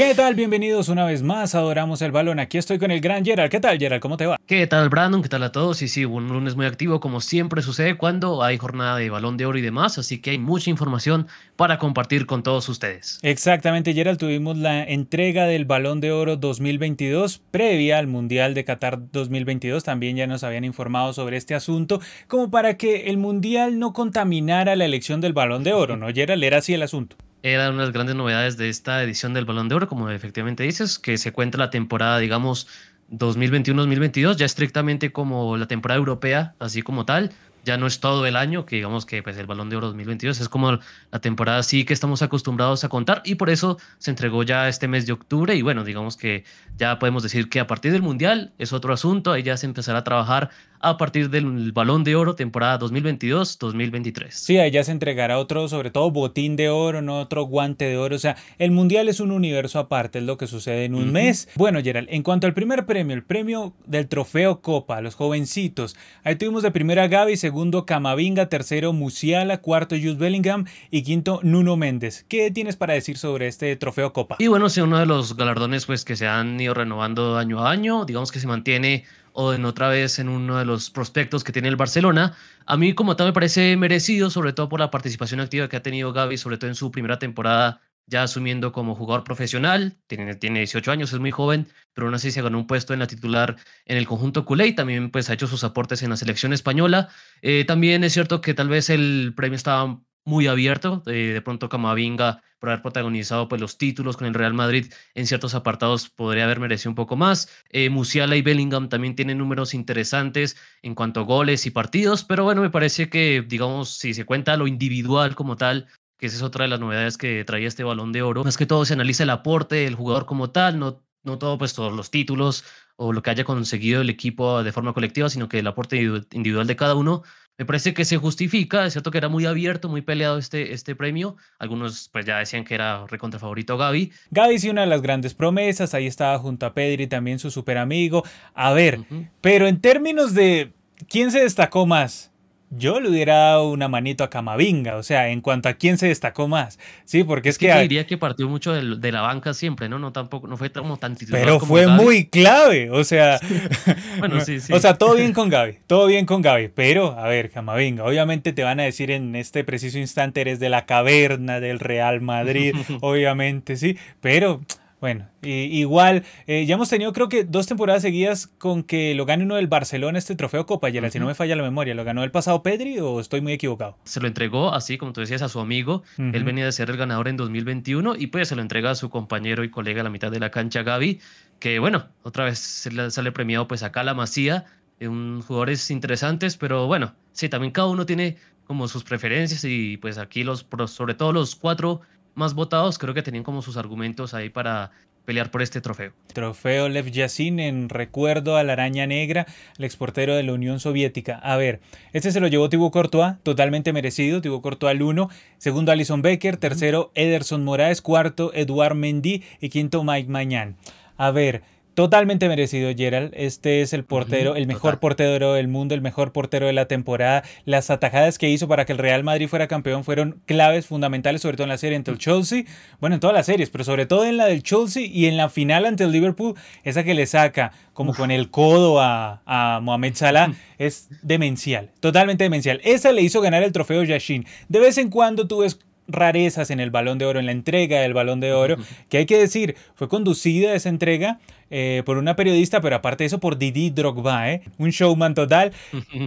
¿Qué tal? Bienvenidos una vez más. Adoramos el balón. Aquí estoy con el gran Gerald. ¿Qué tal, Gerald? ¿Cómo te va? ¿Qué tal, Brandon? ¿Qué tal a todos? Y sí, un lunes muy activo, como siempre sucede cuando hay jornada de balón de oro y demás. Así que hay mucha información para compartir con todos ustedes. Exactamente, Gerald. Tuvimos la entrega del balón de oro 2022 previa al Mundial de Qatar 2022. También ya nos habían informado sobre este asunto, como para que el Mundial no contaminara la elección del balón de oro, ¿no, Gerald? Era así el asunto era una de las grandes novedades de esta edición del Balón de Oro, como efectivamente dices, que se cuenta la temporada, digamos, 2021-2022, ya estrictamente como la temporada europea, así como tal, ya no es todo el año, que digamos que pues, el Balón de Oro 2022 es como la temporada sí que estamos acostumbrados a contar y por eso se entregó ya este mes de octubre y bueno, digamos que ya podemos decir que a partir del Mundial es otro asunto, ahí ya se empezará a trabajar a partir del Balón de Oro temporada 2022-2023. Sí, ahí ya se entregará otro, sobre todo botín de oro, no otro guante de oro. O sea, el Mundial es un universo aparte, es lo que sucede en un mes. Bueno, Gerald, en cuanto al primer premio, el premio del trofeo Copa, los jovencitos, ahí tuvimos de primera Gaby, segundo Camavinga, tercero Musiala, cuarto Jules Bellingham y quinto Nuno Méndez. ¿Qué tienes para decir sobre este trofeo Copa? Y bueno, es uno de los galardones pues que se han ido renovando año a año, digamos que se mantiene o en otra vez en uno de los prospectos que tiene el Barcelona. A mí como tal me parece merecido, sobre todo por la participación activa que ha tenido Gaby, sobre todo en su primera temporada ya asumiendo como jugador profesional, tiene, tiene 18 años, es muy joven, pero aún así se ganó un puesto en la titular en el conjunto culé y también pues ha hecho sus aportes en la selección española. Eh, también es cierto que tal vez el premio estaba muy abierto. Eh, de pronto Camavinga, por haber protagonizado pues, los títulos con el Real Madrid, en ciertos apartados podría haber merecido un poco más. Eh, Musiala y Bellingham también tienen números interesantes en cuanto a goles y partidos, pero bueno, me parece que, digamos, si se cuenta lo individual como tal, que esa es otra de las novedades que traía este balón de oro, es que todo se analiza el aporte del jugador como tal, no, no todo, pues todos los títulos o lo que haya conseguido el equipo de forma colectiva, sino que el aporte individual de cada uno me parece que se justifica, es cierto que era muy abierto, muy peleado este, este premio. Algunos pues ya decían que era recontra favorito Gaby. Gaby sí una de las grandes promesas, ahí estaba junto a Pedri también su super amigo. A ver, pero en términos de quién se destacó más, yo le hubiera dado una manito a Camavinga, o sea, en cuanto a quién se destacó más. Sí, porque es, que. diría que partió mucho de, la banca siempre, ¿no? No tampoco, no fue como tan titular. Pero fue muy clave, o sea. bueno, sí, sí. O sea, todo bien con Gaby, todo bien con Gaby. Pero, a ver, Camavinga, obviamente te van a decir en este preciso instante eres de la caverna del Real Madrid, obviamente, sí. Pero bueno, igual, eh, ya hemos tenido creo que dos temporadas seguidas con que lo gane uno del Barcelona este trofeo Copa, y si no me falla la memoria, ¿lo ganó el pasado Pedri o estoy muy equivocado? Se lo entregó así, como tú decías, a su amigo, él venía de ser el ganador en 2021 y pues se lo entrega a su compañero y colega a la mitad de la cancha, Gaby, que bueno, otra vez se le sale premiado pues acá la Masía, eh, un jugadores interesantes, pero bueno, sí, también cada uno tiene como sus preferencias y pues aquí los, sobre todo los cuatro más votados, creo que tenían como sus argumentos ahí para pelear por este trofeo. Trofeo Lev Yassin en recuerdo a la araña negra, el exportero de la Unión Soviética. A ver, este se lo llevó Thibaut Courtois, totalmente merecido, Thibaut Courtois al 1, segundo Alison Becker, tercero Ederson Moraes, cuarto Eduard Mendy y quinto Mike Mañán. A ver, Totalmente merecido, Gerald. Este es el portero, el mejor portero del mundo, el mejor portero de la temporada. Las atajadas que hizo para que el Real Madrid fuera campeón fueron claves, fundamentales, sobre todo en la serie ante el Chelsea. Bueno, en todas las series, pero sobre todo en la del Chelsea y en la final ante el Liverpool, esa que le saca como con el codo a, a Mohamed Salah, es demencial, totalmente demencial. Esa le hizo ganar el trofeo Yashin. De vez en cuando tú ves rarezas en el balón de oro, en la entrega del balón de oro, que hay que decir, fue conducida esa entrega eh, por una periodista, pero aparte de eso por Didi Drogba, ¿eh? un showman total.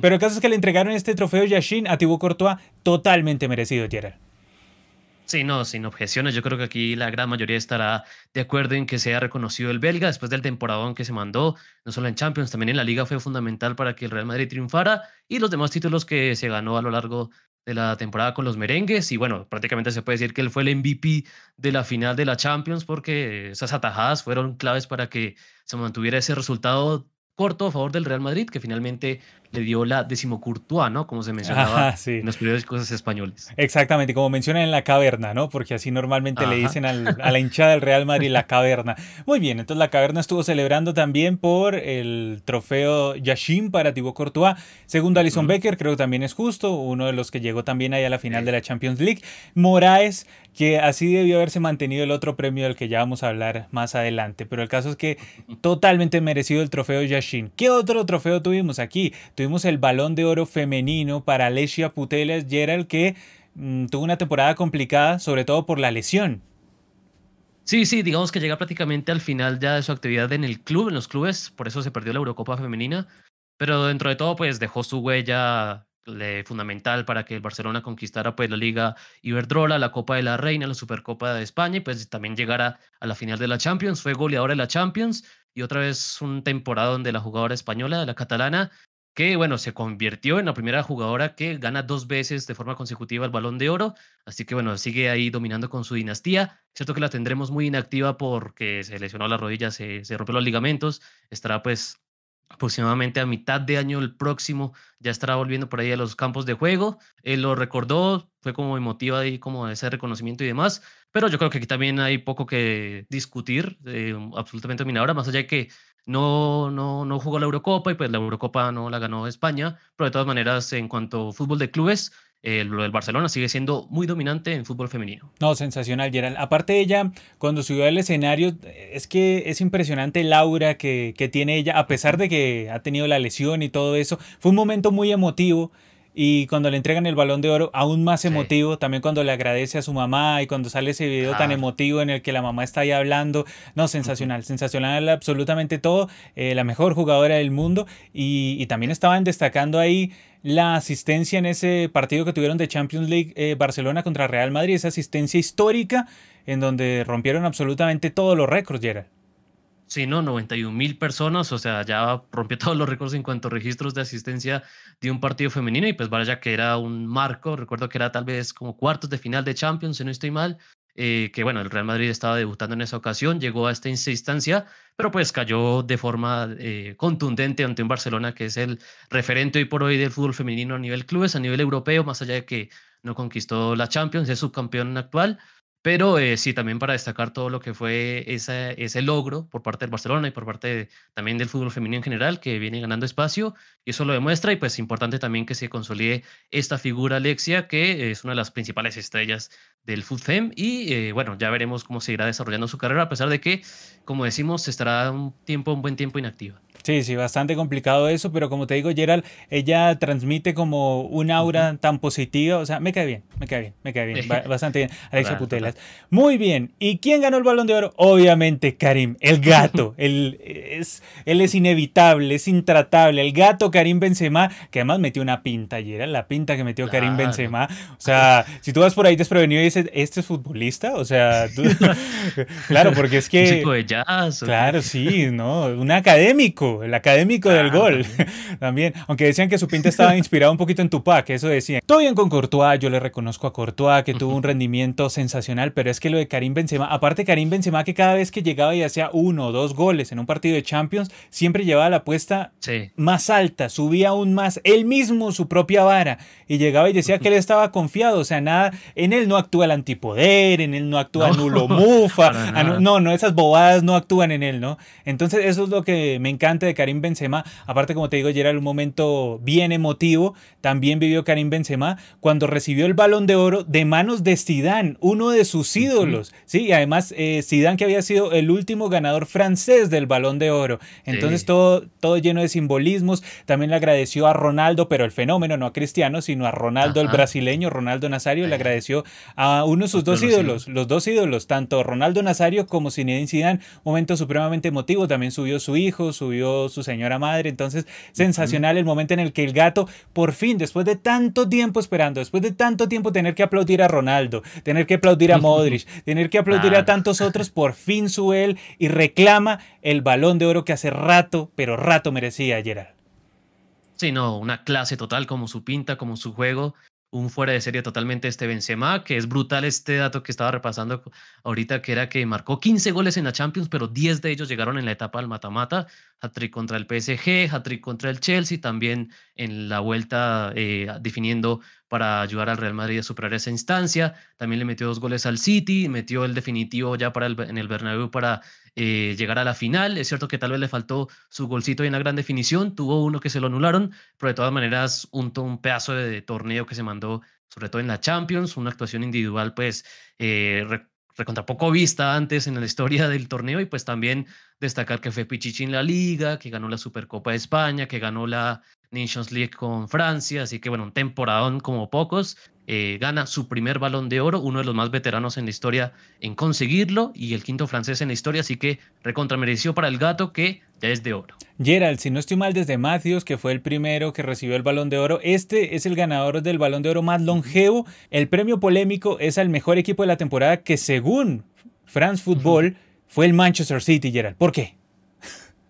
pero el caso es que le entregaron este trofeo Yashin a Thibaut Courtois totalmente merecido, Gerard. Sí, no, sin objeciones. Yo creo que aquí la gran mayoría estará de acuerdo en que sea reconocido el belga después del temporadón que se mandó, no solo en Champions, también en la Liga fue fundamental para que el Real Madrid triunfara y los demás títulos que se ganó a lo largo de la temporada con los merengues y bueno, prácticamente se puede decir que él fue el MVP de la final de la Champions porque esas atajadas fueron claves para que se mantuviera ese resultado corto a favor del Real Madrid, que finalmente le dio la decimocourtois, ¿no? Como se mencionaba en los periódicos españoles. Exactamente, como mencionan en la caverna, ¿no? Porque así normalmente le dicen a la hinchada del Real Madrid la caverna. Muy bien, entonces la caverna estuvo celebrando también por el trofeo Yashin para Thibaut Courtois. Segundo, Alison Becker, creo que también es justo, uno de los que llegó también ahí a la final de la Champions League. Moraes, que así debió haberse mantenido el otro premio del que ya vamos a hablar más adelante. Pero el caso es que totalmente merecido el trofeo Yashin. ¿Qué otro trofeo tuvimos aquí? Tuvimos el balón de oro femenino para Alessia Putelas Gerald, que mm, tuvo una temporada complicada, sobre todo por la lesión. Sí, sí, digamos que llega prácticamente al final ya de su actividad en el club, en los clubes, por eso se perdió la Eurocopa femenina, pero dentro de todo pues dejó su huella fundamental para que el Barcelona conquistara pues la Liga Iberdrola, la Copa de la Reina, la Supercopa de España y pues también llegara a la final de la Champions, fue goleadora de la Champions y otra vez un temporada donde la jugadora española, la catalana, que bueno, se convirtió en la primera jugadora que gana dos veces de forma consecutiva el balón de oro, así que bueno, sigue ahí dominando con su dinastía, cierto que la tendremos muy inactiva porque se lesionó la rodilla, se, se rompió los ligamentos, estará pues aproximadamente a mitad de año el próximo ya estará volviendo por ahí a los campos de juego. Él lo recordó, fue como emotiva ahí como ese reconocimiento y demás, pero yo creo que aquí también hay poco que discutir, eh, absolutamente dominadora, más allá de que no, no, no jugó la Eurocopa y pues la Eurocopa no la ganó España, pero de todas maneras en cuanto a fútbol de clubes, el, Barcelona sigue siendo muy dominante en fútbol femenino. No, sensacional, Gerald. Aparte de ella, cuando subió al escenario, es que es impresionante el aura que, que tiene ella, a pesar de que ha tenido la lesión y todo eso. Fue un momento muy emotivo. Y cuando le entregan el balón de oro, aún más emotivo. También cuando le agradece a su mamá y cuando sale ese video tan emotivo en el que la mamá está ahí hablando. No, sensacional, sensacional absolutamente todo. Eh, la mejor jugadora del mundo. Y, y también estaban destacando ahí la asistencia en ese partido que tuvieron de Champions League eh, Barcelona contra Real Madrid, esa asistencia histórica en donde rompieron absolutamente todos los récords, Gerard. Sí, no, 91 mil personas, o sea, ya rompió todos los récords en cuanto a registros de asistencia de un partido femenino y pues vaya que era un marco, recuerdo que era tal vez como cuartos de final de Champions, si no estoy mal, eh, que bueno, el Real Madrid estaba debutando en esa ocasión, llegó a esta instancia, pero pues cayó de forma eh, contundente ante un Barcelona que es el referente hoy por hoy del fútbol femenino a nivel clubes, a nivel europeo, más allá de que no conquistó la Champions, es subcampeón actual, pero eh, sí, también para destacar todo lo que fue ese, ese logro por parte del Barcelona y por parte también del fútbol femenino en general, que viene ganando espacio, y eso lo demuestra, y pues importante también que se consolide esta figura Alexia, que es una de las principales estrellas del FUTFEM, y eh, bueno, ya veremos cómo se irá desarrollando su carrera, a pesar de que, como decimos, estará un tiempo, un buen tiempo inactiva. Sí, sí, bastante complicado eso, pero como te digo, Gerald, ella transmite como un aura tan positiva, o sea, me cae bien, me cae bien, me cae bien, bastante bien, Alexia Putelas. Muy bien, ¿y quién ganó el Balón de Oro? Obviamente Karim, el gato, el, es, él es inevitable, es intratable, el gato Karim Benzema, que además metió una pinta, Gerald, la pinta que metió Karim Benzema, o sea, si tú vas por ahí desprevenido y dices, ¿este es futbolista? O sea, claro, porque es que... Un chico de jazz. Claro, sí, ¿no? Un académico el académico del gol. También. aunque decían que su pinta estaba inspirada un poquito en Tupac, eso decían. Todo bien con Courtois, yo le reconozco a Courtois que tuvo un rendimiento sensacional, pero es que lo de Karim Benzema, aparte Karim Benzema que cada vez que llegaba y hacía uno o dos goles en un partido de Champions, siempre llevaba la apuesta más alta, subía aún más, él mismo su propia vara y llegaba y decía que él estaba confiado, o sea, nada, en él no actúa el antipoder, en él no actúa nulo mufa, ah, no, no, esas bobadas no actúan en él, ¿no? Entonces eso es lo que me encanta de Karim Benzema. Aparte, como te digo, ayer era un momento bien emotivo. También vivió Karim Benzema cuando recibió el balón de oro de manos de Zidane, uno de sus ídolos. Sí, y además eh, Zidane que había sido el último ganador francés del balón de oro. Entonces todo, todo lleno de simbolismos. También le agradeció a Ronaldo, pero el fenómeno, no a Cristiano, sino a Ronaldo el brasileño, Ronaldo Nazario, le agradeció a uno de sus dos ídolos, los dos ídolos, tanto Ronaldo Nazario como Zinedine Zidane. Momento supremamente emotivo. También subió su hijo, subió su señora madre. Entonces, sensacional el momento en el que el gato, por fin, después de tanto tiempo esperando, después de tanto tiempo tener que aplaudir a Ronaldo, tener que aplaudir a Modric, tener que aplaudir a tantos otros, por fin sube él y reclama el balón de oro que hace rato, pero rato merecía Gerard. Sí, no, una clase total como su pinta, como su juego un fuera de serie totalmente este Benzema, que es brutal este dato que estaba repasando ahorita, que era que marcó 15 goles en la Champions, pero 10 de ellos llegaron en la etapa del mata-mata, hat-trick contra el PSG, hat-trick contra el Chelsea, también en la vuelta eh, definiendo para ayudar al Real Madrid a superar esa instancia. También le metió dos goles al City, metió el definitivo ya para el, en el Bernabéu para eh, llegar a la final. Es cierto que tal vez le faltó su golcito y una gran definición, tuvo uno que se lo anularon, pero de todas maneras un, un pedazo de, torneo que se mandó, sobre todo en la Champions, una actuación individual pues eh, recontra poco vista antes en la historia del torneo y pues también destacar que fue Pichichi en la liga, que ganó la Supercopa de España, que ganó la Nations League con Francia, así que bueno, un temporadón como pocos. Eh, gana su primer balón de oro, uno de los más veteranos en la historia en conseguirlo y el quinto francés en la historia, así que recontra mereció para el gato que ya es de oro. Gerald, si no estoy mal desde Matthews, que fue el primero que recibió el balón de oro, este es el ganador del balón de oro más longevo. El premio polémico es al mejor equipo de la temporada que según France Football fue el Manchester City, Gerald. ¿Por qué?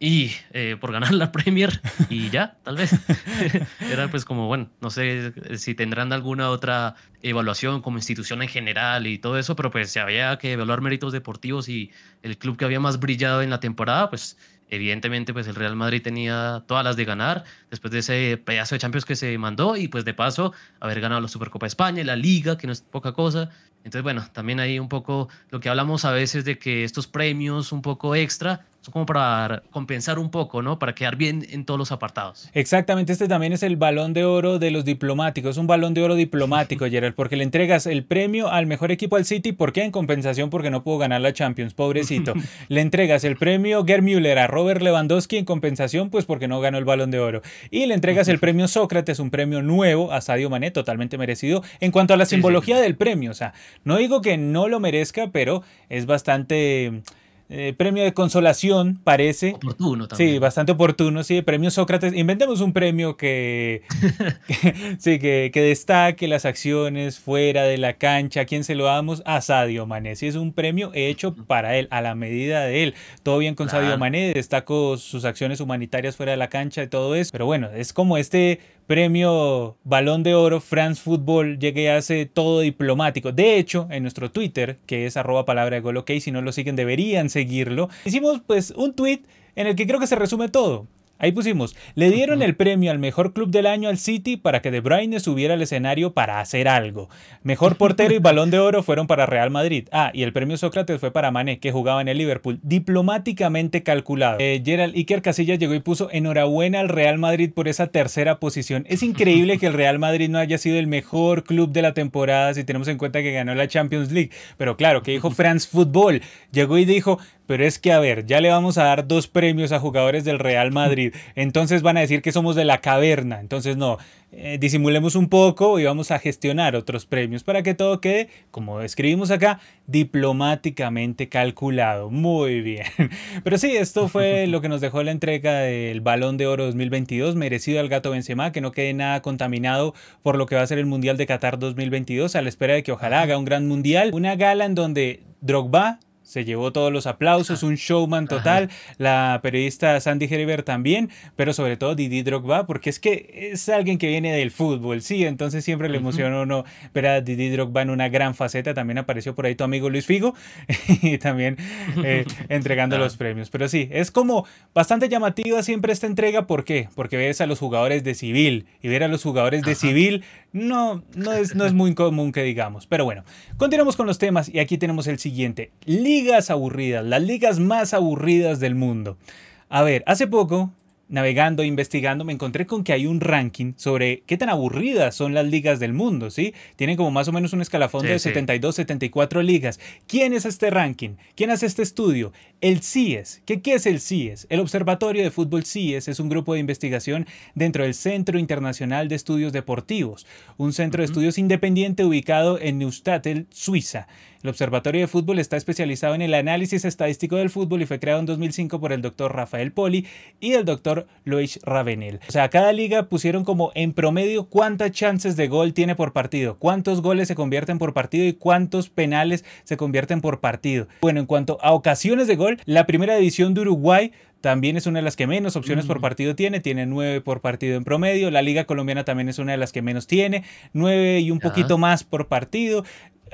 Y eh, por ganar la Premier y ya, tal vez. Era pues como, bueno, no sé si tendrán alguna otra evaluación como institución en general y todo eso, pero pues si había que evaluar méritos deportivos y el club que había más brillado en la temporada, pues evidentemente pues el Real Madrid tenía todas las de ganar después de ese pedazo de Champions que se mandó y pues de paso haber ganado la Supercopa de España, la Liga, que no es poca cosa. Entonces bueno, también hay un poco lo que hablamos a veces de que estos premios un poco extra como para compensar un poco, ¿no? Para quedar bien en todos los apartados. Exactamente, este también es el balón de oro de los diplomáticos, un balón de oro diplomático, Gerard, porque le entregas el premio al mejor equipo al City, ¿por qué? En compensación porque no pudo ganar la Champions, pobrecito. le entregas el premio Gerd Müller a Robert Lewandowski en compensación, pues porque no ganó el balón de oro. Y le entregas el premio Sócrates, un premio nuevo a Sadio Mané, totalmente merecido, en cuanto a la simbología del premio, o sea, no digo que no lo merezca, pero es bastante eh, premio de consolación, parece. Oportuno también. Sí, bastante oportuno, sí. Premio Sócrates. Inventemos un premio que, sí, que, destaque las acciones fuera de la cancha. ¿A quién se lo damos? A Sadio Mané. Sí, es un premio hecho para él, a la medida de él. Todo bien con Sadio Mané, destaco sus acciones humanitarias fuera de la cancha y todo eso. Pero bueno, es como este premio Balón de Oro France Football llegue a hace todo diplomático. De hecho, en nuestro Twitter, que es arroba palabra de gol ok, si no lo siguen deberían hicimos pues un tweet en el que creo que se resume todo. Ahí pusimos, le dieron el premio al mejor club del año al City para que De Bruyne subiera al escenario para hacer algo. Mejor portero y balón de oro fueron para Real Madrid. Ah, y el premio Sócrates fue para Mané, que jugaba en el Liverpool. Diplomáticamente calculado. Eh, Gerald Iker Casillas llegó y puso enhorabuena al Real Madrid por esa tercera posición. Es increíble que el Real Madrid no haya sido el mejor club de la temporada si tenemos en cuenta que ganó la Champions League. Pero claro, que dijo France Football. Llegó y dijo, pero es que, a ver, ya le vamos a dar dos premios a jugadores del Real Madrid. Entonces van a decir que somos de la caverna. Entonces no, eh, disimulemos un poco y vamos a gestionar otros premios para que todo quede, como escribimos acá, diplomáticamente calculado. Muy bien. Pero sí, esto fue lo que nos dejó la entrega del Balón de Oro 2022, merecido al gato Benzema, que no quede nada contaminado por lo que va a ser el Mundial de Qatar 2022, a la espera de que ojalá haga un gran mundial. Una gala en donde Drogba se llevó todos los aplausos, un showman total, la periodista Sandy Heribert también, pero sobre todo Didi Drogba, porque es que es alguien que viene del fútbol, sí, entonces siempre le emociona uno ver a Didi Drogba en una gran faceta, también apareció por ahí tu amigo Luis Figo, y también eh, entregando los premios, pero sí, es como bastante llamativa siempre esta entrega, ¿por qué? Porque ves a los jugadores de civil, y ver a los jugadores de civil no, no, es, no es muy común que digamos, pero bueno, continuamos con los temas, y aquí tenemos el siguiente, ligas aburridas, las ligas más aburridas del mundo. A ver, hace poco navegando, investigando, me encontré con que hay un ranking sobre qué tan aburridas son las ligas del mundo, ¿sí? Tienen como más o menos un escalafón de 72, 74 ligas. ¿Quién es este ranking? ¿Quién hace este estudio? El CIES. ¿Qué, ¿Qué es el CIES? El Observatorio de Fútbol CIES es un grupo de investigación dentro del Centro Internacional de Estudios Deportivos, un centro de estudios independiente ubicado en Neustatel, Suiza. El Observatorio de Fútbol está especializado en el análisis estadístico del fútbol y fue creado en 2005 por el doctor Rafael Poli y el doctor Luis Ravenel. O sea, cada liga pusieron como en promedio cuántas chances de gol tiene por partido, cuántos goles se convierten por partido y cuántos penales se convierten por partido. Bueno, en cuanto a ocasiones de gol, la primera edición de Uruguay también es una de las que menos opciones por mm. partido tiene, tiene nueve por partido en promedio. La Liga Colombiana también es una de las que menos tiene, nueve y un poquito más por partido.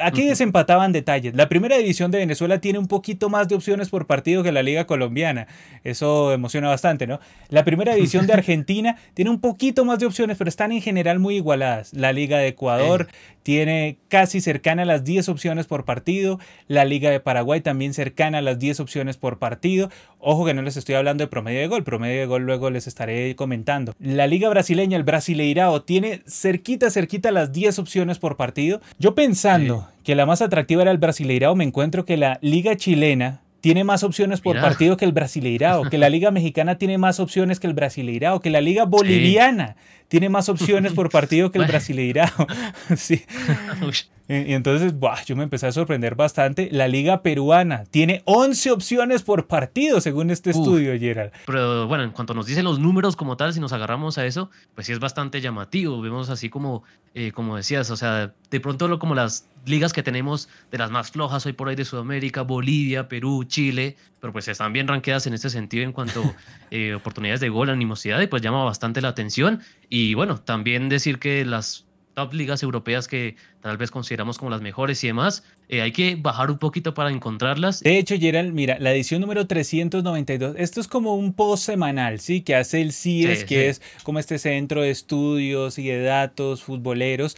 Aquí desempataban detalles. La primera división de Venezuela tiene un poquito más de opciones por partido que la liga colombiana. Eso emociona bastante, ¿no? La primera división de Argentina tiene un poquito más de opciones, pero están en general muy igualadas. La liga de Ecuador tiene casi cercana a las 10 opciones por partido. La liga de Paraguay también cercana a las 10 opciones por partido. Ojo que no les estoy hablando de promedio de gol. Promedio de gol luego les estaré comentando. La liga brasileña, el Brasileirao, tiene cerquita, cerquita las 10 opciones por partido. Yo pensando que la más atractiva era el Brasileirao, me encuentro que la liga chilena tiene más opciones por partido que el Brasileirao, que la Liga Mexicana tiene más opciones que el Brasileirao, que la Liga Boliviana tiene más opciones por partido que el Brasileirao. sí. Y entonces, yo me empecé a sorprender bastante. La Liga Peruana tiene 11 opciones por partido, según este estudio, Gerald. Pero bueno, en cuanto nos dicen los números como tal, si nos agarramos a eso, pues sí es bastante llamativo. Vemos así como, eh, como decías, o sea, de pronto lo, como las ligas que tenemos de las más flojas hoy por ahí de Sudamérica, Bolivia, Perú, Chile, pero pues están bien ranqueadas en este sentido en cuanto a eh, oportunidades de gol, animosidad, y pues llama bastante la atención. Y bueno, también decir que las top ligas europeas que tal vez consideramos como las mejores y demás, eh, hay que bajar un poquito para encontrarlas. De hecho, Gerald, mira, la edición número 392, esto es como un post semanal, ¿sí? Que hace el CIES, que es como este centro de estudios y de datos futboleros.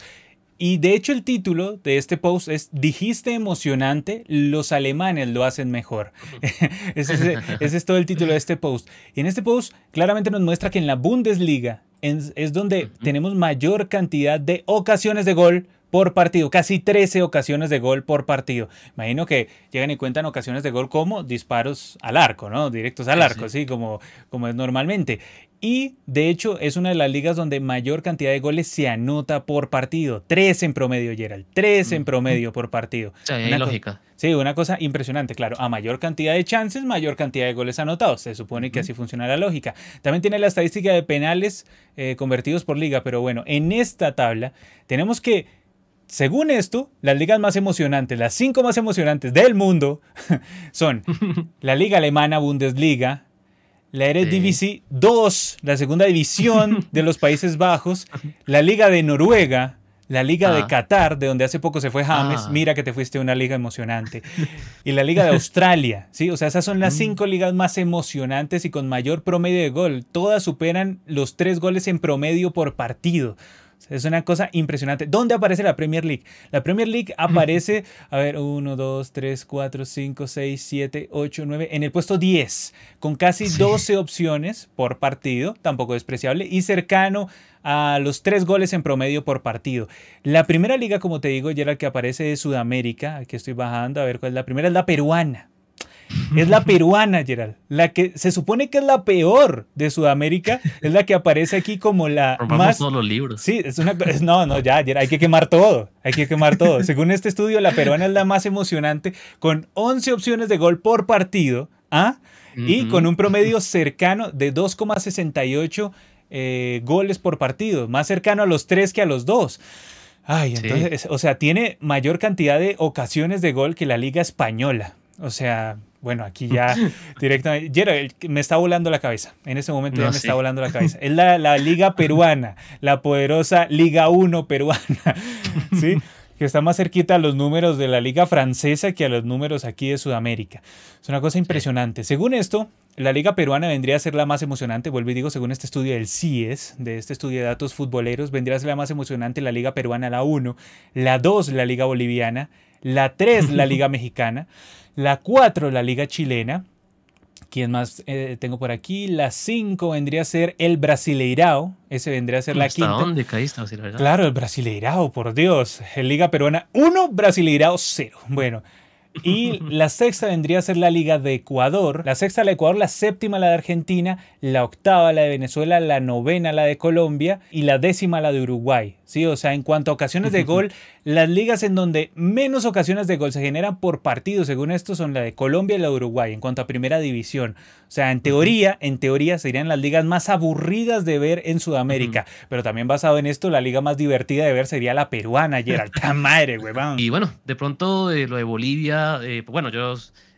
Y de hecho el título de este post es Dijiste emocionante, los alemanes lo hacen mejor. ese, es, todo el título de este post. Y en este post claramente nos muestra que en la Bundesliga es, donde tenemos mayor cantidad de ocasiones de gol por partido, casi 13 ocasiones de gol por partido. Imagino que llegan y cuentan ocasiones de gol como disparos al arco, ¿no? Directos al arco, sí, como, como es normalmente. Y de hecho es una de las ligas donde mayor cantidad de goles se anota por partido. Tres en promedio, Gerald. Tres en promedio por partido. Sí, hay lógica. Sí, una cosa impresionante, claro. A mayor cantidad de chances, mayor cantidad de goles anotados. Se supone que así funciona la lógica. También tiene la estadística de penales eh, convertidos por liga. Pero bueno, en esta tabla tenemos que según esto, las ligas más emocionantes, las cinco más emocionantes del mundo, son la Liga Alemana Bundesliga, la Eredivisie 2, la segunda división de los Países Bajos, la Liga de Noruega, la Liga de ah. Qatar, de donde hace poco se fue James, ah. mira que te fuiste a una liga emocionante, y la Liga de Australia, ¿sí? O sea, esas son las mm. cinco ligas más emocionantes y con mayor promedio de gol. Todas superan los tres goles en promedio por partido. Es una cosa impresionante. ¿Dónde aparece la Premier League? La Premier League aparece, a ver, 1, 2, 3, 4, 5, 6, 7, 8, 9, en el puesto 10, con casi 12 opciones por partido, tampoco despreciable, y cercano a los 3 goles en promedio por partido. La primera liga, como te digo, ya la que aparece de Sudamérica, aquí estoy bajando, a ver cuál es la primera, es la peruana. Es la peruana, Gerald. La que se supone que es la peor de Sudamérica, es la que aparece aquí como la más. todos los libros. Sí, es una. no, no, ya, Gerald, hay que quemar todo. Hay que quemar todo. Según este estudio, la peruana es la más emocionante, con 11 opciones de gol por partido. ¿ah? Y con un promedio cercano de 2,68 eh, goles por partido, más cercano a los 3 que a los 2. Ay, entonces, o sea, tiene mayor cantidad de ocasiones de gol que la Liga Española. O sea, bueno, aquí ya directamente. Gerald, me está volando la cabeza. En ese momento ya me está volando la cabeza. Es la, la, Liga Peruana, la poderosa Liga 1 peruana. ¿Sí? que está más cerquita a los números de la liga francesa que a los números aquí de Sudamérica. Es una cosa impresionante. Según esto, la liga peruana vendría a ser la más emocionante, vuelvo y digo, según este estudio del CIES, de este estudio de datos futboleros, vendría a ser la más emocionante la liga peruana, la 1, la 2, la liga boliviana, la 3, la liga mexicana. La 4, la Liga Chilena. ¿Quién más eh, tengo por aquí? La 5 vendría a ser el Brasileirao. Ese vendría a ser la quinta. dónde caíste, Claro, el Brasileirao, por Dios. El Liga Peruana 1, Brasileirao 0. Bueno, y la sexta vendría a ser la Liga de Ecuador. La sexta la de Ecuador, la séptima la de Argentina, la octava la de Venezuela, la novena la de Colombia y la décima la de Uruguay. ¿Sí? O sea, en cuanto a ocasiones de gol, las ligas en donde menos ocasiones de gol se generan por partido, según esto, son la de Colombia y la de Uruguay, en cuanto a primera división. O sea, en teoría, en teoría serían las ligas más aburridas de ver en Sudamérica. Pero también basado en esto, la liga más divertida de ver sería la peruana, Gerald. madre, huevón! Y bueno, de pronto eh, lo de Bolivia, eh, bueno, yo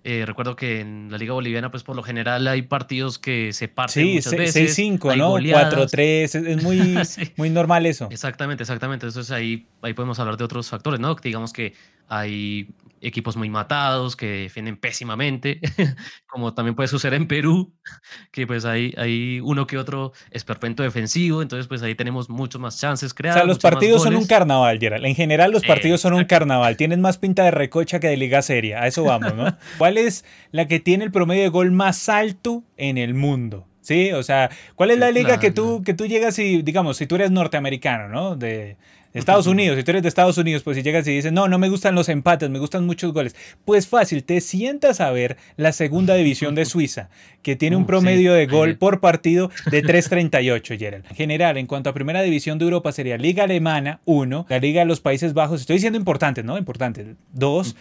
Eh, recuerdo que en la Liga Boliviana, pues por lo general hay partidos que se parten sí, muchas veces. 6-5, ¿no? 4-3, es muy, muy normal eso. Exactamente, exactamente. Entonces ahí, ahí podemos hablar de otros factores, ¿no? Digamos que hay equipos muy matados que defienden pésimamente, como también puede suceder en Perú, que pues hay, hay uno que otro esperpento defensivo, entonces pues ahí tenemos muchos más chances creadas. O sea, los partidos son un carnaval, Gerald. En general los partidos son un carnaval, tienen más pinta de recocha que de liga seria, a eso vamos, ¿no? ¿Cuál es la que tiene el promedio de gol más alto en el mundo? Sí, o sea, ¿cuál es la liga que tú, que tú llegas y, digamos, si tú eres norteamericano, ¿no? De, Estados Unidos, si tú eres de Estados Unidos, pues si llegas y dices, no, no me gustan los empates, me gustan muchos goles. Pues fácil, te sientas a ver la segunda división de Suiza, que tiene un promedio de gol por partido de 3.38, Gerald. En general, en cuanto a primera división de Europa, sería Liga Alemana, 1, la Liga de los Países Bajos, estoy diciendo importantes, ¿no? Importantes, 2,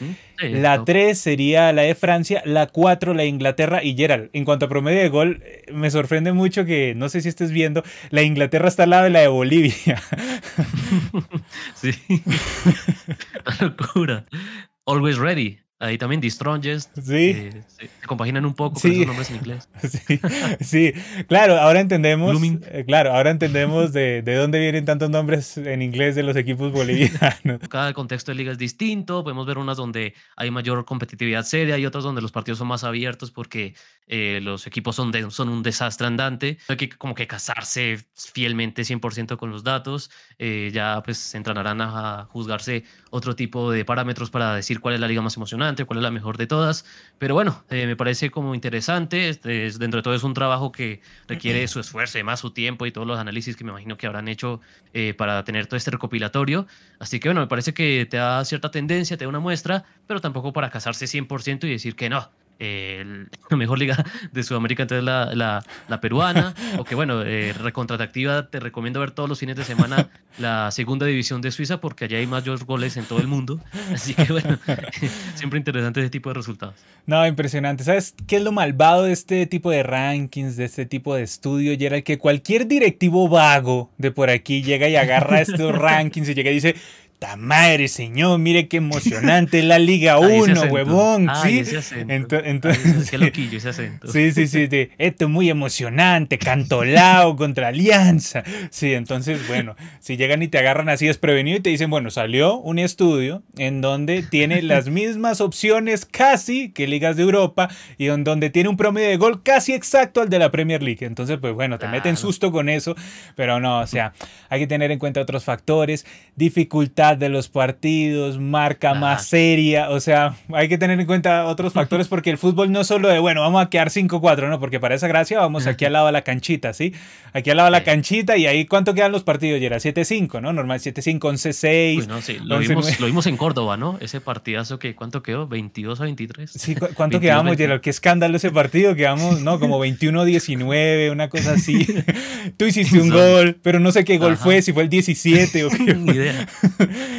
la 3 sería la de Francia, la 4 la de Inglaterra y Gerald. En cuanto a promedio de gol, eh, me sorprende mucho que, no sé si estés viendo, la Inglaterra está al lado de la de Bolivia. sí. Locura. Always ready. Ahí también The Strongest. Sí. Eh, se, compaginan un poco con esos nombres en inglés. Sí, sí. claro, ahora entendemos. Eh, claro, ahora entendemos de, de, dónde vienen tantos nombres en inglés de los equipos bolivianos. Cada contexto de liga es distinto. Podemos ver unas donde hay mayor competitividad seria y otras donde los partidos son más abiertos porque eh, los equipos son, de, son un desastre andante. Hay que como que casarse fielmente 100% con los datos. Eh, ya pues se entrarán a juzgarse otro tipo de parámetros para decir cuál es la liga más emocionante, cuál es la mejor de todas. Pero bueno, eh, me parece como interesante. Este, es, dentro de todo es un trabajo que requiere su esfuerzo, y más su tiempo y todos los análisis que me imagino que habrán hecho para tener todo este recopilatorio. Así que bueno, me parece que te da cierta tendencia, te da una muestra, pero tampoco para casarse 100% y decir que no la mejor liga de Sudamérica, entonces la, la, la peruana, o que bueno, eh, recontratractiva, te recomiendo ver todos los fines de semana la segunda división de Suiza porque allá hay mayores goles en todo el mundo, así que bueno, siempre interesante ese tipo de resultados. No, impresionante. ¿Sabes qué es lo malvado de este tipo de rankings, de este tipo de estudio? Y era que cualquier directivo vago de por aquí llega y agarra estos rankings y llega y dice madre, señor! Mire qué emocionante la Liga 1, huevón. ¿sí? Entonces, qué loquillo ese acento. Sí, sí, sí. esto es muy emocionante. Cantolao contra Alianza. Sí, entonces, bueno, si llegan y te agarran así desprevenido y te dicen, bueno, salió un estudio en donde tiene las mismas opciones casi que ligas de Europa y en donde tiene un promedio de gol casi exacto al de la Premier League. Entonces, pues bueno, te meten susto con eso, pero no, o sea, hay que tener en cuenta otros factores, dificultad de los partidos, marca más seria, o sea, hay que tener en cuenta otros factores porque el fútbol no es solo de, bueno, vamos a quedar 5-4, no, porque para esa gracia vamos aquí al lado de la canchita, ¿sí? Aquí al lado de la canchita y ahí, ¿cuánto quedan los partidos? Y era 7-5, ¿no? Normal 7-5, 11-6. no, sí, lo, vimos, lo, vimos, en Córdoba, ¿no? Ese partidazo que, ¿cuánto quedó? ¿22 a 23? Sí, ¿cuánto quedamos, Gerald? Qué escándalo ese partido, quedamos, ¿no? Como 21-19, una cosa así. Tú hiciste un gol, pero no sé qué gol fue, si fue el 17 o qué. Ni idea.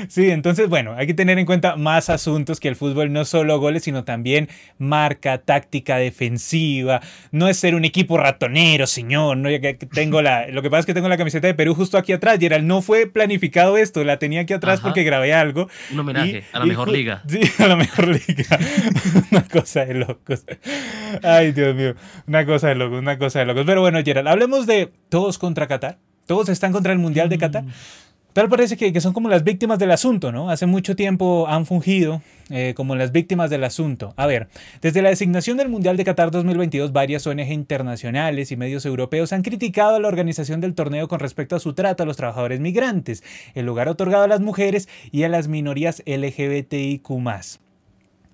Sí, entonces, bueno, hay que tener en cuenta más asuntos que el fútbol no solo goles, sino también marca, táctica defensiva. No es ser un equipo ratonero, señor. No, que tengo la, lo que pasa es que tengo la camiseta de Perú justo aquí atrás. Gerald, no fue planificado esto, la tenía aquí atrás porque grabé algo. Un homenaje a la mejor liga. Sí, a la mejor liga. una cosa de locos. Ay, Dios mío. Una cosa de locos, una cosa de locos. Pero bueno, Gerald, hablemos de todos contra Qatar. Todos están contra el Mundial de Qatar. Mm. Tal parece que, son como las víctimas del asunto, ¿no? Hace mucho tiempo han fungido eh, como las víctimas del asunto. A ver, desde la designación del Mundial de Qatar 2022, varias ONG internacionales y medios europeos han criticado a la organización del torneo con respecto a su trato a los trabajadores migrantes, el lugar otorgado a las mujeres y a las minorías LGBTIQ.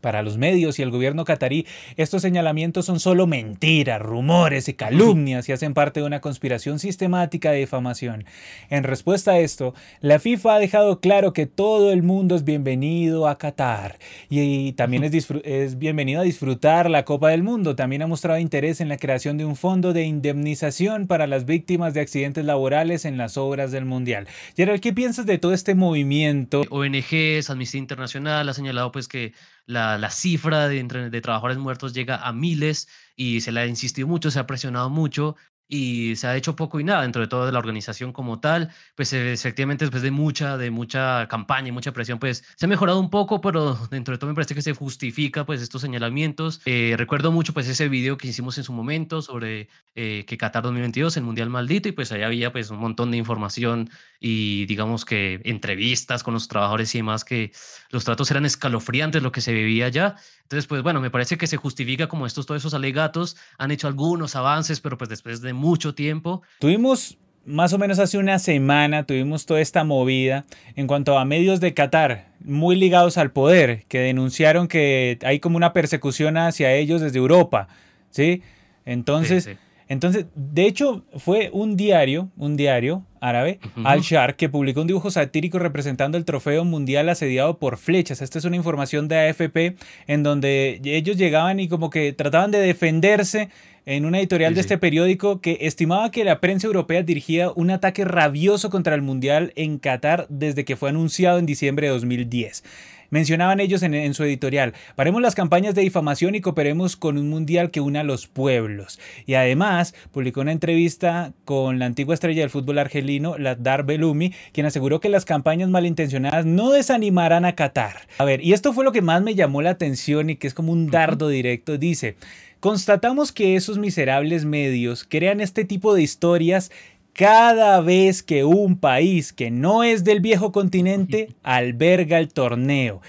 Para los medios y el gobierno catarí, estos señalamientos son solo mentiras, rumores y calumnias y hacen parte de una conspiración sistemática de difamación. En respuesta a esto, la FIFA ha dejado claro que todo el mundo es bienvenido a Qatar y también es, bienvenido a disfrutar la Copa del Mundo. También ha mostrado interés en la creación de un fondo de indemnización para las víctimas de accidentes laborales en las obras del Mundial. Gerald, ¿qué piensas de todo este movimiento? ONGs, Amnistía Internacional ha señalado pues que la, cifra de, de, trabajadores muertos llega a miles y se le ha insistido mucho, se ha presionado mucho y se ha hecho poco y nada dentro de todo de la organización como tal, pues efectivamente después de mucha, de mucha campaña y mucha presión, pues se ha mejorado un poco, pero dentro de todo me parece que se justifica pues estos señalamientos. Eh, recuerdo mucho pues ese video que hicimos en su momento sobre eh, que Qatar 2022, el Mundial Maldito, y pues ahí había pues un montón de información y digamos que entrevistas con los trabajadores y demás, que los tratos eran escalofriantes lo que se vivía allá. Entonces, pues bueno, me parece que se justifica como estos, todos esos alegatos han hecho algunos avances, pero pues después de mucho tiempo. Tuvimos más o menos hace una semana tuvimos toda esta movida en cuanto a medios de Qatar muy ligados al poder que denunciaron que hay como una persecución hacia ellos desde Europa, ¿sí? Entonces, entonces, de hecho, fue un diario, un diario árabe, Al-Shar, que publicó un dibujo satírico representando el trofeo mundial asediado por flechas. Esta es una información de AFP en donde ellos llegaban y como que trataban de defenderse en una editorial de este periódico que estimaba que la prensa europea dirigía un ataque rabioso contra el mundial en Qatar desde que fue anunciado en diciembre de 2010. Mencionaban ellos en, su editorial, paremos las campañas de difamación y cooperemos con un mundial que una a los pueblos. Y además publicó una entrevista con la antigua estrella del fútbol argelino, la Dar Belumi, quien aseguró que las campañas malintencionadas no desanimarán a Qatar. A ver, y esto fue lo que más me llamó la atención y que es como un dardo directo. Dice, constatamos que esos miserables medios crean este tipo de historias cada vez que un país que no es del viejo continente alberga el torneo.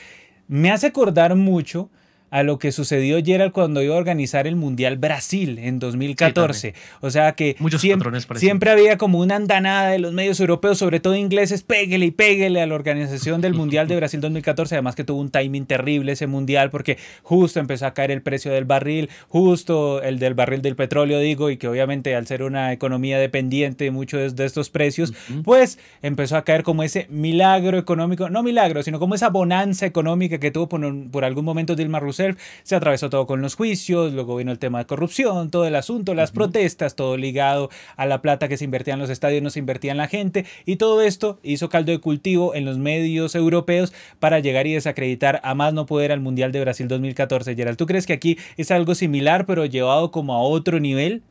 Me hace acordar mucho a lo que sucedió Gerald cuando iba a organizar el Mundial Brasil en 2014. o sea que siempre, siempre, había como una andanada de los medios europeos, sobre todo ingleses, péguele y péguele a la organización del Mundial de Brasil 2014, además que tuvo un timing terrible ese Mundial porque justo empezó a caer el precio del barril, justo el del barril del petróleo, digo, y que obviamente al ser una economía dependiente de muchos de estos precios, pues empezó a caer como ese milagro económico, no milagro, sino como esa bonanza económica que tuvo por, por algún momento Dilma Rousseff se atravesó todo con los juicios, luego vino el tema de corrupción, todo el asunto, las protestas, todo ligado a la plata que se invertía en los estadios, no se invertía en la gente, y todo esto hizo caldo de cultivo en los medios europeos para llegar y desacreditar a más no poder al Mundial de Brasil 2014. Gerald, ¿tú crees que aquí es algo similar, pero llevado como a otro nivel?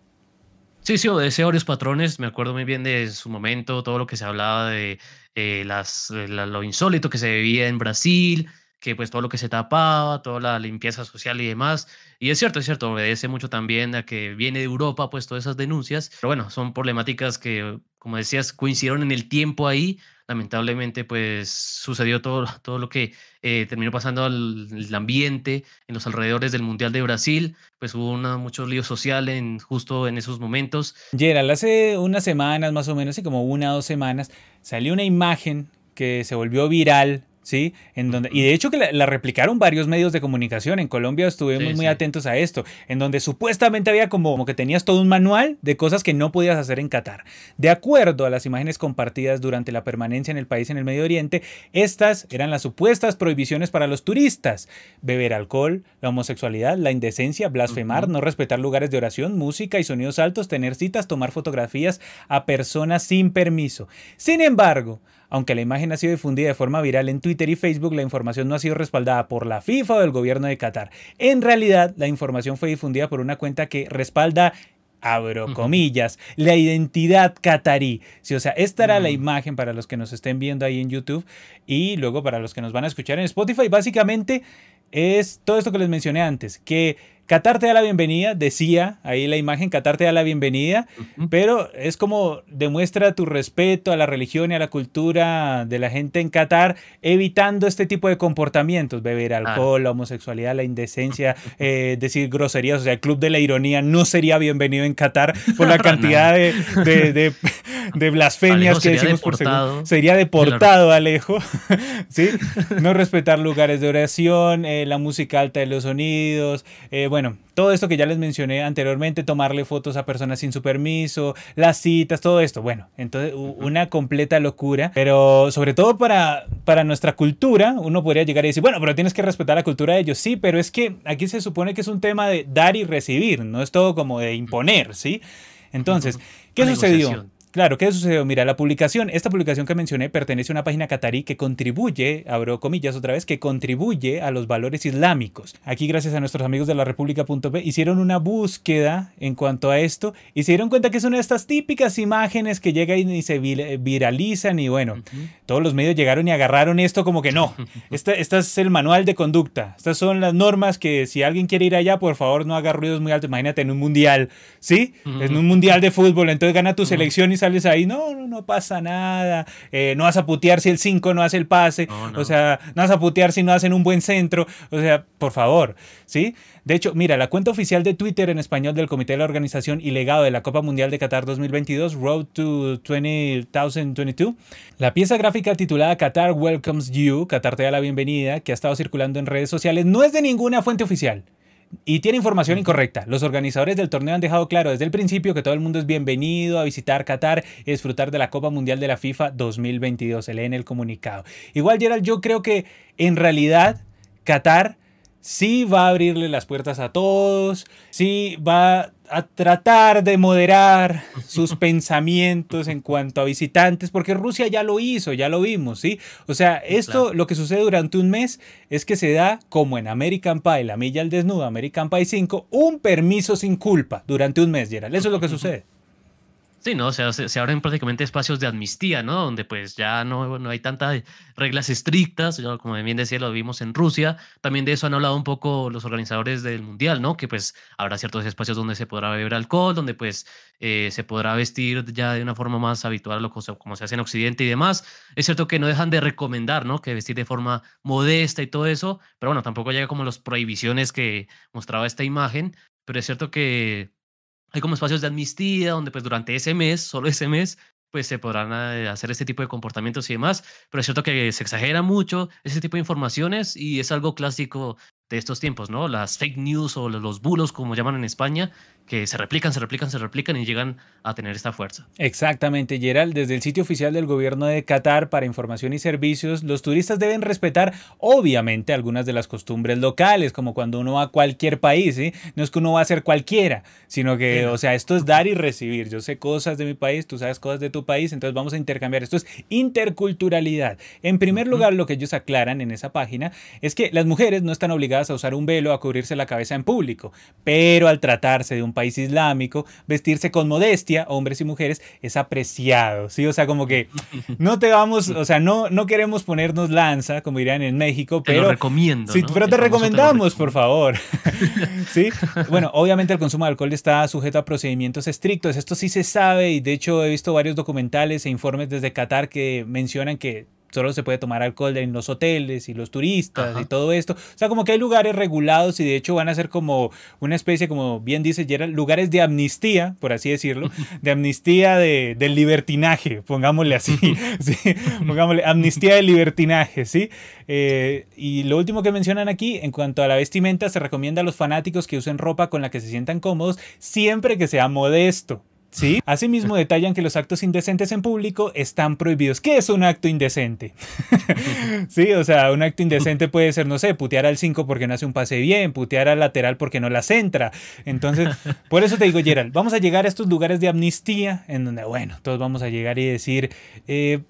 Sí, sí, obedece varios patrones. Me acuerdo muy bien de su momento, todo lo que se hablaba de eh, las, lo insólito que se vivía en Brasil, que pues todo lo que se tapaba, toda la limpieza social y demás. Y es cierto, es cierto, obedece mucho también a que viene de Europa, pues todas esas denuncias. Pero bueno, son problemáticas que, como decías, coincidieron en el tiempo ahí. Lamentablemente, pues sucedió todo, todo lo que eh, terminó pasando al ambiente en los alrededores del Mundial de Brasil. Pues hubo una, mucho lío social en, justo en esos momentos. Gerald, hace unas semanas más o menos, y como una o dos semanas, salió una imagen que se volvió viral ¿sí? En donde, y de hecho que la, replicaron varios medios de comunicación. En Colombia estuvimos muy atentos a esto, en donde supuestamente había como, como, que tenías todo un manual de cosas que no podías hacer en Qatar. De acuerdo a las imágenes compartidas durante la permanencia en el país en el Medio Oriente, estas eran las supuestas prohibiciones para los turistas. Beber alcohol, la homosexualidad, la indecencia, blasfemar, no respetar lugares de oración, música y sonidos altos, tener citas, tomar fotografías a personas sin permiso. Sin embargo, aunque la imagen ha sido difundida de forma viral en Twitter y Facebook, la información no ha sido respaldada por la FIFA o el gobierno de Qatar. En realidad, la información fue difundida por una cuenta que respalda abro comillas, la identidad catarí. Sí, o sea, esta era la imagen para los que nos estén viendo ahí en YouTube y luego para los que nos van a escuchar en Spotify. Básicamente es todo esto que les mencioné antes, que Qatar te da la bienvenida, decía ahí la imagen, Qatar te da la bienvenida, pero es como demuestra tu respeto a la religión y a la cultura de la gente en Qatar, evitando este tipo de comportamientos, beber alcohol, la homosexualidad, la indecencia, eh, decir groserías, o sea, el club de la ironía no sería bienvenido en Qatar por la cantidad de, de, blasfemias que decimos por segundo. Sería deportado, Alejo, ¿sí? No respetar lugares de oración, eh, la música alta de los sonidos, eh, bueno, bueno, todo esto que ya les mencioné anteriormente, tomarle fotos a personas sin su permiso, las citas, todo esto. Bueno, entonces una completa locura, pero sobre todo para, para nuestra cultura, uno podría llegar y decir, bueno, pero tienes que respetar la cultura de ellos. Sí, pero es que aquí se supone que es un tema de dar y recibir, no es todo como de imponer, ¿sí? Entonces, ¿qué sucedió? Claro, ¿qué sucedió? Mira, la publicación, esta publicación que mencioné pertenece a una página catarí que contribuye, abro comillas otra vez, que contribuye a los valores islámicos. Aquí, gracias a nuestros amigos de la República.p, hicieron una búsqueda en cuanto a esto y se dieron cuenta que es una de estas típicas imágenes que llegan y se viralizan y bueno, todos los medios llegaron y agarraron esto como que no, este, este es el manual de conducta, estas son las normas que si alguien quiere ir allá, por favor no haga ruidos muy altos, imagínate en un mundial, ¿sí? En un mundial de fútbol, entonces gana tu selección y sales ahí, no, no, no pasa nada, eh, no vas a putear si el 5 no hace el pase, o sea, no vas a putear si no hacen un buen centro, o sea, por favor, ¿sí? De hecho, mira, la cuenta oficial de Twitter en español del Comité de la Organización y Legado de la Copa Mundial de Qatar 2022, Road to 2022, la pieza gráfica titulada Qatar Welcomes You, Qatar te da la bienvenida, que ha estado circulando en redes sociales, no es de ninguna fuente oficial y tiene información incorrecta. Los organizadores del torneo han dejado claro desde el principio que todo el mundo es bienvenido a visitar Qatar y disfrutar de la Copa Mundial de la FIFA 2022. Se lee en el comunicado. Igual, Gerald, yo creo que en realidad Qatar sí va a abrirle las puertas a todos, sí va a tratar de moderar sus pensamientos en cuanto a visitantes, porque Rusia ya lo hizo, ya lo vimos, ¿sí? O sea, esto, lo que sucede durante un mes es que se da, como en American Pie, la milla al desnudo, American Pie 5, un permiso sin culpa durante un mes, Gerald. Eso es lo que sucede. Sí, ¿no? O sea, se, abren prácticamente espacios de amnistía, ¿no? Donde pues ya no, no hay tantas reglas estrictas, como bien decía, lo vimos en Rusia. También de eso han hablado un poco los organizadores del Mundial, ¿no? Que pues habrá ciertos espacios donde se podrá beber alcohol, donde pues eh, se podrá vestir ya de una forma más habitual, como se hace en Occidente y demás. Es cierto que no dejan de recomendar, ¿no? Que vestir de forma modesta y todo eso, pero bueno, tampoco llega como las prohibiciones que mostraba esta imagen, pero es cierto que hay como espacios de amnistía donde pues durante ese mes, solo ese mes, pues se podrán eh, hacer este tipo de comportamientos y demás, pero es cierto que se exagera mucho ese tipo de informaciones y es algo clásico de estos tiempos, ¿no? Las fake news o los bulos, como llaman en España, que se replican, se replican, se replican y llegan a tener esta fuerza. Exactamente, Gerald. Desde el sitio oficial del gobierno de Qatar para información y servicios, los turistas deben respetar, obviamente, algunas de las costumbres locales, como cuando uno va a cualquier país, ¿sí? No es que uno va a ser cualquiera, sino que, o sea, esto es dar y recibir. Yo sé cosas de mi país, tú sabes cosas de tu país, entonces vamos a intercambiar. Esto es interculturalidad. En primer lugar, lo que ellos aclaran en esa página es que las mujeres no están obligadas a usar un velo, a cubrirse la cabeza en público, pero al tratarse de un país islámico, vestirse con modestia, hombres y mujeres, es apreciado, ¿sí? O sea, como que no te vamos, o sea, no, no queremos ponernos lanza, como dirían en México, pero... Te recomiendo. Sí, pero te recomendamos, por favor. ¿Sí? Bueno, obviamente el consumo de alcohol está sujeto a procedimientos estrictos, esto sí se sabe y de hecho he visto varios documentales e informes desde Qatar que mencionan que solo se puede tomar alcohol en los hoteles y los turistas y todo esto. O sea, como que hay lugares regulados y de hecho van a ser como una especie, como bien dice Gerald, lugares de amnistía, por así decirlo, de amnistía de, del libertinaje, pongámosle así, ¿sí? pongámosle amnistía del libertinaje, ¿sí? Eh, y lo último que mencionan aquí, en cuanto a la vestimenta, se recomienda a los fanáticos que usen ropa con la que se sientan cómodos siempre que sea modesto. ¿Sí? Asimismo detallan que los actos indecentes en público están prohibidos. ¿Qué es un acto indecente? sí, o sea, un acto indecente puede ser, no sé, putear al 5 porque no hace un pase bien, putear al lateral porque no la centra. Entonces, por eso te digo, Gerald, vamos a llegar a estos lugares de amnistía en donde, bueno, todos vamos a llegar y decir, eh,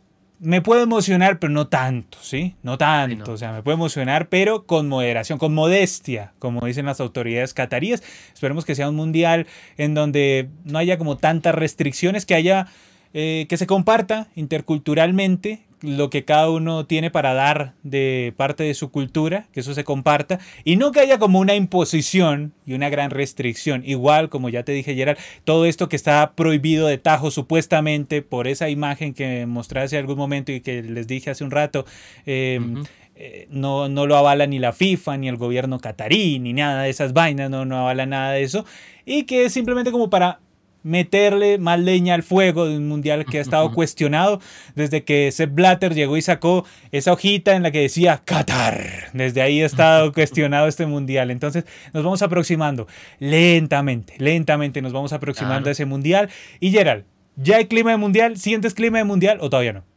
me puedo emocionar, pero no tanto, ¿sí? No tanto, o sea, me puede emocionar, pero con moderación, con modestia, como dicen las autoridades cataríes. Esperemos que sea un mundial en donde no haya como tantas restricciones, que haya, eh, que se comparta interculturalmente, lo que cada uno tiene para dar de parte de su cultura, que eso se comparta, y no que haya como una imposición y una gran restricción. Igual, como ya te dije, Gerald, todo esto que está prohibido de tajo supuestamente por esa imagen que mostré hace algún momento y que les dije hace un rato, em, eh, no, no lo avala ni la FIFA, ni el gobierno catarí, ni nada de esas vainas, no, no avala nada de eso, y que es simplemente como para meterle más leña al fuego de un mundial que ha estado cuestionado desde que Sepp Blatter llegó y sacó esa hojita en la que decía Qatar. Desde ahí ha estado cuestionado este mundial. Entonces nos vamos aproximando lentamente, lentamente nos vamos aproximando a ese mundial. Y Gerald, ¿ya hay clima de mundial? ¿Sientes clima de mundial o todavía no?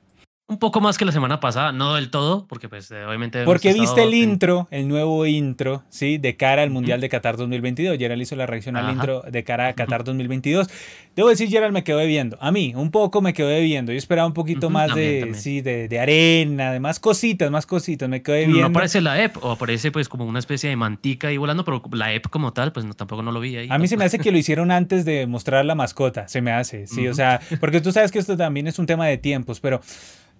Un poco más que la semana pasada, no del todo, porque pues eh, obviamente... Porque viste el intro, el nuevo intro, ¿sí? De cara al Mundial de Qatar 2022. Gerald hizo la reacción al intro de cara a Qatar 2022. Debo decir, Gerald me quedó bebiendo. A mí, un poco me quedó bebiendo. Yo esperaba un poquito más de, Sí, de, de, arena, de más cositas, más cositas. Me quedé bebiendo. No aparece la EP, o aparece pues como una especie de mantica ahí volando, pero la EP como tal, pues no, tampoco no lo vi ahí. A mí se me hace que lo hicieron antes de mostrar la mascota, se me hace, sí, o sea, porque tú sabes que esto también es un tema de tiempos, pero...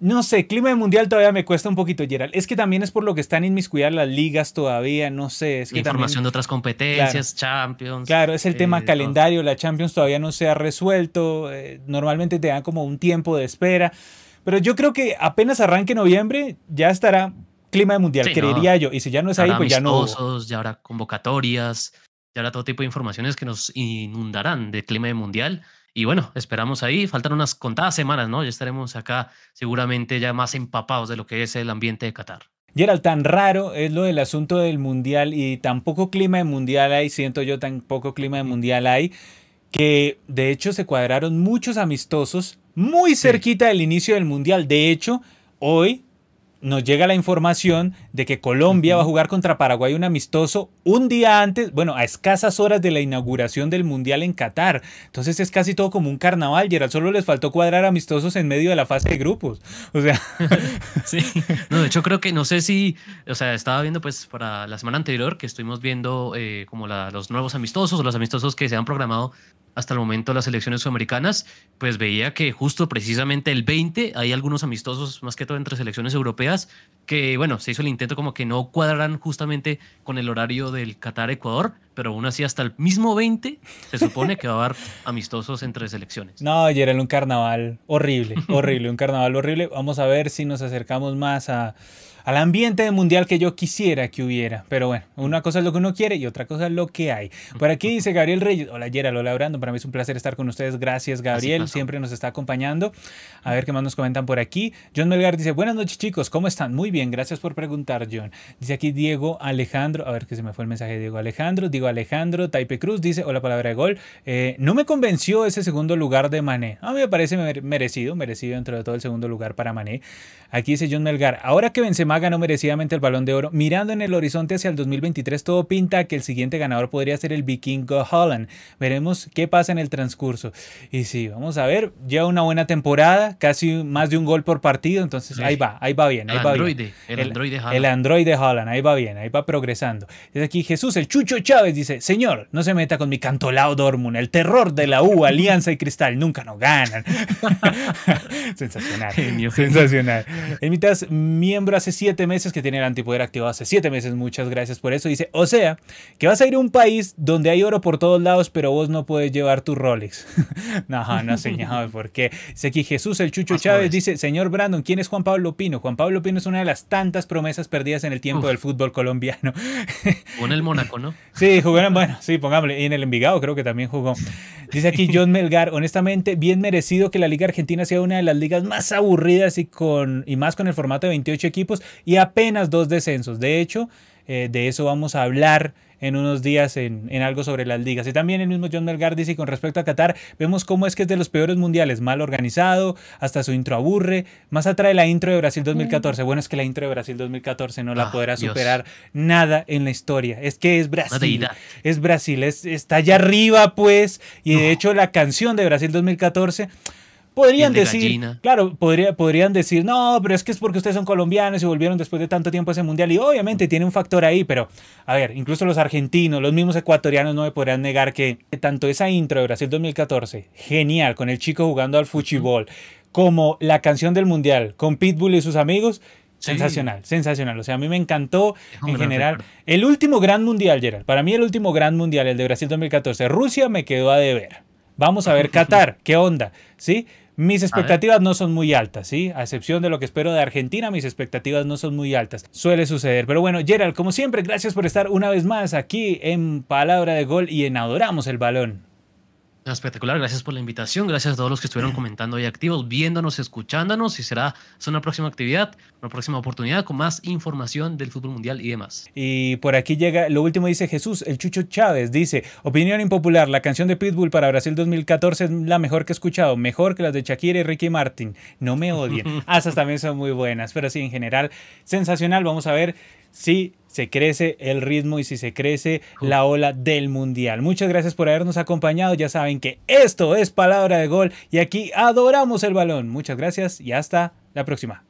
No sé, clima de mundial todavía me cuesta un poquito, Gerald. Es que también es por lo que están inmiscuidas las ligas todavía, no sé. Es que Información de otras competencias, Champions. Claro, es el tema eh, calendario, la Champions todavía no se ha resuelto. Eh, normalmente te dan como un tiempo de espera. Pero yo creo que apenas arranque noviembre ya estará clima de mundial, creería yo. Y si ya no es ahí, pues ya no. Ya habrá convocatorias, ya habrá todo tipo de informaciones que nos inundarán de clima de mundial. Y bueno, esperamos ahí, faltan unas contadas semanas, ¿no? Ya estaremos acá seguramente ya más empapados de lo que es el ambiente de Qatar. Gerald, tan raro es lo del asunto del mundial y tan poco clima de mundial hay, siento yo tan poco clima de mundial hay, que de hecho se cuadraron muchos amistosos muy cerquita del inicio del mundial. De hecho, hoy nos llega la información de que Colombia va a jugar contra Paraguay un amistoso un día antes, bueno, a escasas horas de la inauguración del Mundial en Qatar. Entonces es casi todo como un carnaval, Gerald. Solo les faltó cuadrar amistosos en medio de la fase de grupos. O sea. sí. No, de hecho, creo que no sé si. O sea, estaba viendo, pues, para la semana anterior que estuvimos viendo eh, como los nuevos amistosos o los amistosos que se han programado hasta el momento las elecciones sudamericanas, pues veía que justo precisamente el 20 hay algunos amistosos, más que todo entre selecciones europeas, que bueno, se hizo el intento como que no cuadran justamente con el horario del Qatar-Ecuador, pero aún así hasta el mismo 20 se supone que va a haber amistosos entre selecciones. No, ayer era un carnaval horrible, horrible, un carnaval horrible. Vamos a ver si nos acercamos más a al ambiente mundial que yo quisiera que hubiera. Pero bueno, una cosa es lo que uno quiere y otra cosa es lo que hay. Por aquí dice Gabriel Reyes. Hola, Gerald, hola, Brando. Para mí es un placer estar con ustedes. Gracias, Gabriel. Siempre nos está acompañando. A ver qué más nos comentan por aquí. John Melgar dice: Buenas noches, chicos. ¿Cómo están? Muy bien. Gracias por preguntar, John. Dice aquí Diego Alejandro. A ver que se me fue el mensaje de Diego Alejandro. Diego Alejandro. Taipe Cruz dice: Hola, palabra de gol. Eh, no me convenció ese segundo lugar de Mané. A mí me parece merecido, merecido dentro de todo el segundo lugar para Mané. Aquí dice John Melgar. Ahora que Benzema ganó merecidamente el balón de oro. Mirando en el horizonte hacia el 2023, todo pinta que el siguiente ganador podría ser el Vikingo Holland. Veremos qué pasa en el transcurso. Y sí, vamos a ver, lleva una buena temporada, casi más de un gol por partido, entonces ahí va, ahí va bien. Ahí el va androide, El, androide Holland. El androide Holland, ahí va bien, ahí va progresando. Es aquí Jesús, el Chucho Chávez dice, señor, no se meta con mi cantolao Dortmund, el terror de la U, Alianza y Cristal, nunca nos ganan. sensacional, sensacional. El mitad miembro hace siete meses que tiene el antipoder activado hace siete meses. Muchas gracias por eso. Dice, o sea, que vas a ir a un país donde hay oro por todos lados, pero vos no puedes llevar tu Rolex. no, no, señor, ¿por qué? Dice aquí Jesús, el Chucho Chávez, dice, señor Brandon, ¿quién es Juan Pablo Pino? Juan Pablo Pino es una de las tantas promesas perdidas en el tiempo del fútbol colombiano. jugó en el Mónaco, ¿no? sí, jugó en, bueno, sí, pongámosle, y en el Envigado creo que también jugó. Dice aquí John Melgar, honestamente, bien merecido que la Liga Argentina sea una de las ligas más aburridas y, con, y más con el formato de 28 equipos y apenas dos descensos. De hecho, eh, de eso vamos a hablar en unos días en, algo sobre las ligas. Y también el mismo John Melgar dice, con respecto a Qatar, vemos cómo es que es de los peores mundiales, mal organizado, hasta su intro aburre, más atrae la intro de Brasil 2014. Bueno, es que la intro de Brasil 2014 no la ah, podrá superar nada en la historia. Es que es Brasil. Es Brasil, es, está allá arriba pues, y de hecho la canción de Brasil 2014 Podrían decir, claro, podría, podrían decir, no, pero es que es porque ustedes son colombianos y volvieron después de tanto tiempo a ese mundial. Y obviamente tiene un factor ahí, pero a ver, incluso los argentinos, los mismos ecuatorianos no me podrían negar que tanto esa intro de Brasil 2014, genial, con el chico jugando al fútbol, como la canción del mundial, con Pitbull y sus amigos, Sensacional, sensacional. O sea, a mí me encantó en general. El último gran mundial, Gerald. Para mí el último gran mundial, el de Brasil 2014. Rusia me quedó a deber. Vamos a ver Qatar, ¿qué onda? ¿Sí? Mis expectativas no son muy altas, ¿sí? A excepción de lo que espero de Argentina, mis expectativas no son muy altas. Suele suceder. Pero bueno, Gerald, como siempre, gracias por estar una vez más aquí en Palabra de Gol y en Adoramos el Balón. Espectacular, gracias por la invitación, gracias a todos los que estuvieron comentando y activos, viéndonos, escuchándonos y será una próxima actividad, una próxima oportunidad con más información del fútbol mundial y demás. Y por aquí llega, lo último dice Jesús, el Chucho Chávez, dice, opinión impopular, la canción de Pitbull para Brasil 2014 es la mejor que he escuchado, mejor que las de Shakira y Ricky Martin, no me odien, esas también son muy buenas, pero sí, en general, sensacional, vamos a ver si se crece el ritmo y si se crece la ola del mundial. Muchas gracias por habernos acompañado. Ya saben que esto es palabra de gol y aquí adoramos el balón. Muchas gracias y hasta la próxima.